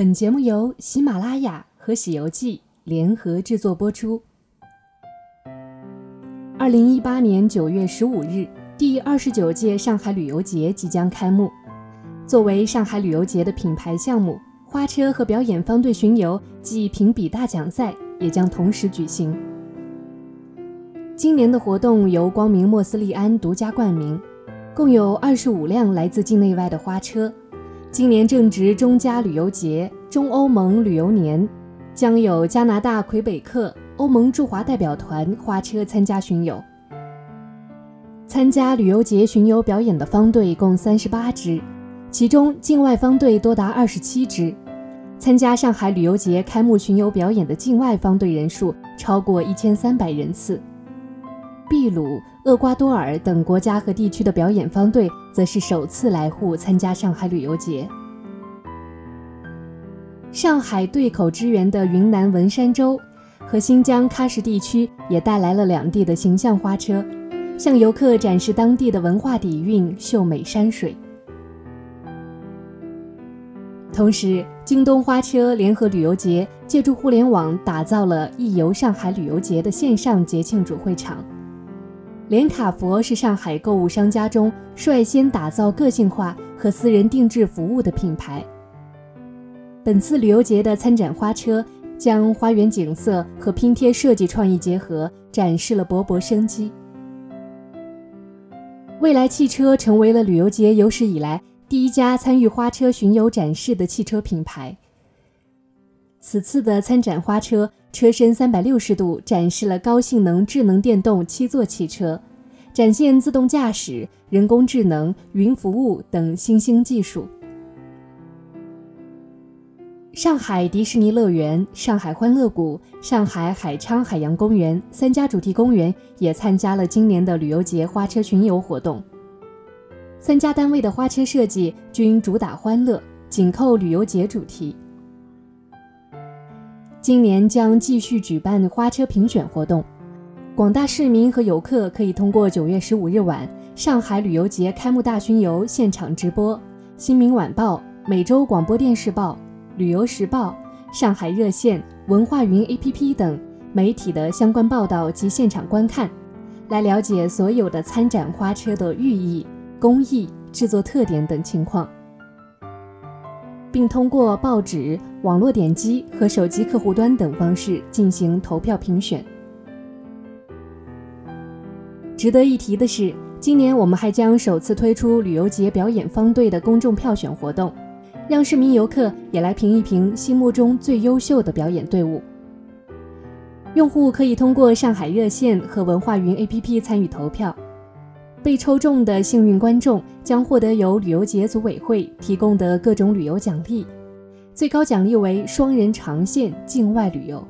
本节目由喜马拉雅和《喜游记》联合制作播出。二零一八年九月十五日，第二十九届上海旅游节即将开幕。作为上海旅游节的品牌项目，花车和表演方队巡游暨评比大奖赛也将同时举行。今年的活动由光明莫斯利安独家冠名，共有二十五辆来自境内外的花车。今年正值中加旅游节、中欧盟旅游年，将有加拿大魁北克欧盟驻华代表团花车参加巡游。参加旅游节巡游表演的方队共三十八支，其中境外方队多达二十七支。参加上海旅游节开幕巡游表演的境外方队人数超过一千三百人次。秘鲁、厄瓜多尔等国家和地区的表演方队。则是首次来沪参加上海旅游节。上海对口支援的云南文山州和新疆喀什地区也带来了两地的形象花车，向游客展示当地的文化底蕴、秀美山水。同时，京东花车联合旅游节借助互联网打造了“一游上海旅游节”的线上节庆主会场。连卡佛是上海购物商家中率先打造个性化和私人定制服务的品牌。本次旅游节的参展花车将花园景色和拼贴设计创意结合，展示了勃勃生机。未来汽车成为了旅游节有史以来第一家参与花车巡游展示的汽车品牌。此次的参展花车。车身三百六十度展示了高性能智能电动七座汽车，展现自动驾驶、人工智能、云服务等新兴技术。上海迪士尼乐园、上海欢乐谷、上海海昌海洋公园三家主题公园也参加了今年的旅游节花车巡游活动。三家单位的花车设计均主打欢乐，紧扣旅游节主题。今年将继续举办花车评选活动，广大市民和游客可以通过九月十五日晚上海旅游节开幕大巡游现场直播、新民晚报、每周广播电视报、旅游时报、上海热线、文化云 APP 等媒体的相关报道及现场观看，来了解所有的参展花车的寓意、工艺、制作特点等情况。并通过报纸、网络点击和手机客户端等方式进行投票评选。值得一提的是，今年我们还将首次推出旅游节表演方队的公众票选活动，让市民游客也来评一评心目中最优秀的表演队伍。用户可以通过上海热线和文化云 APP 参与投票。被抽中的幸运观众将获得由旅游节组委会提供的各种旅游奖励，最高奖励为双人长线境外旅游。